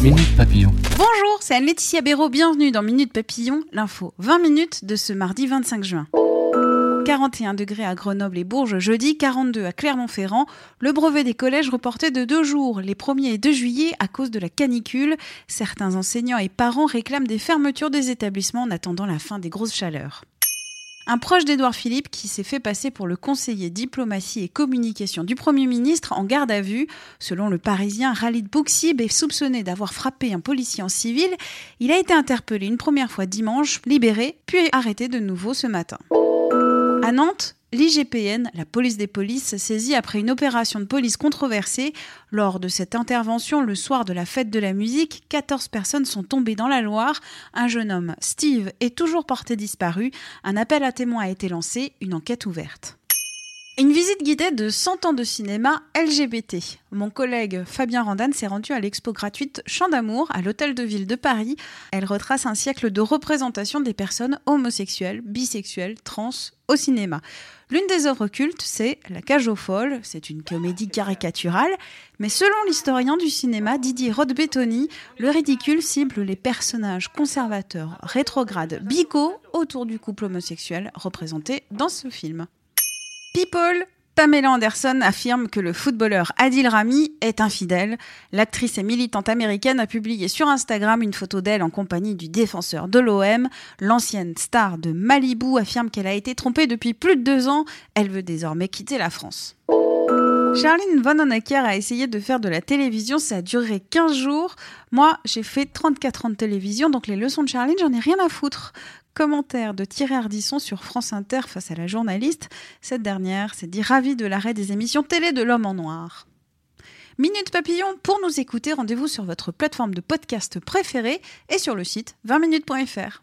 Bonjour, c'est Anne-Laetitia Béraud. Bienvenue dans Minute Papillon, l'info. 20 minutes de ce mardi 25 juin. 41 degrés à Grenoble et Bourges jeudi, 42 à Clermont-Ferrand. Le brevet des collèges reporté de deux jours, les 1er et 2 juillet, à cause de la canicule. Certains enseignants et parents réclament des fermetures des établissements en attendant la fin des grosses chaleurs. Un proche d'Édouard Philippe qui s'est fait passer pour le conseiller diplomatie et communication du Premier ministre en garde à vue. Selon le Parisien, Khalid Bouxib est soupçonné d'avoir frappé un policier en civil. Il a été interpellé une première fois dimanche, libéré, puis arrêté de nouveau ce matin. À Nantes, l'IGPN, la police des polices, saisit après une opération de police controversée. Lors de cette intervention, le soir de la fête de la musique, 14 personnes sont tombées dans la Loire. Un jeune homme, Steve, est toujours porté disparu. Un appel à témoins a été lancé, une enquête ouverte. Une visite guidée de 100 ans de cinéma LGBT. Mon collègue Fabien Randan s'est rendu à l'expo gratuite Chant d'amour à l'Hôtel de Ville de Paris. Elle retrace un siècle de représentation des personnes homosexuelles, bisexuelles, trans au cinéma. L'une des œuvres cultes, c'est La cage aux folles. C'est une comédie caricaturale, mais selon l'historien du cinéma Didier Rodbetoni, le ridicule cible les personnages conservateurs, rétrogrades, bigots autour du couple homosexuel représenté dans ce film. Pamela Anderson affirme que le footballeur Adil Rami est infidèle. L'actrice et militante américaine a publié sur Instagram une photo d'elle en compagnie du défenseur de l'OM. L'ancienne star de Malibu affirme qu'elle a été trompée depuis plus de deux ans. Elle veut désormais quitter la France. Charline Von a essayé de faire de la télévision, ça a duré 15 jours. Moi, j'ai fait 34 ans de télévision, donc les leçons de Charline, j'en ai rien à foutre. Commentaire de Thierry Ardisson sur France Inter face à la journaliste. Cette dernière s'est dit ravie de l'arrêt des émissions télé de l'homme en noir. Minute Papillon, pour nous écouter, rendez-vous sur votre plateforme de podcast préférée et sur le site 20minutes.fr.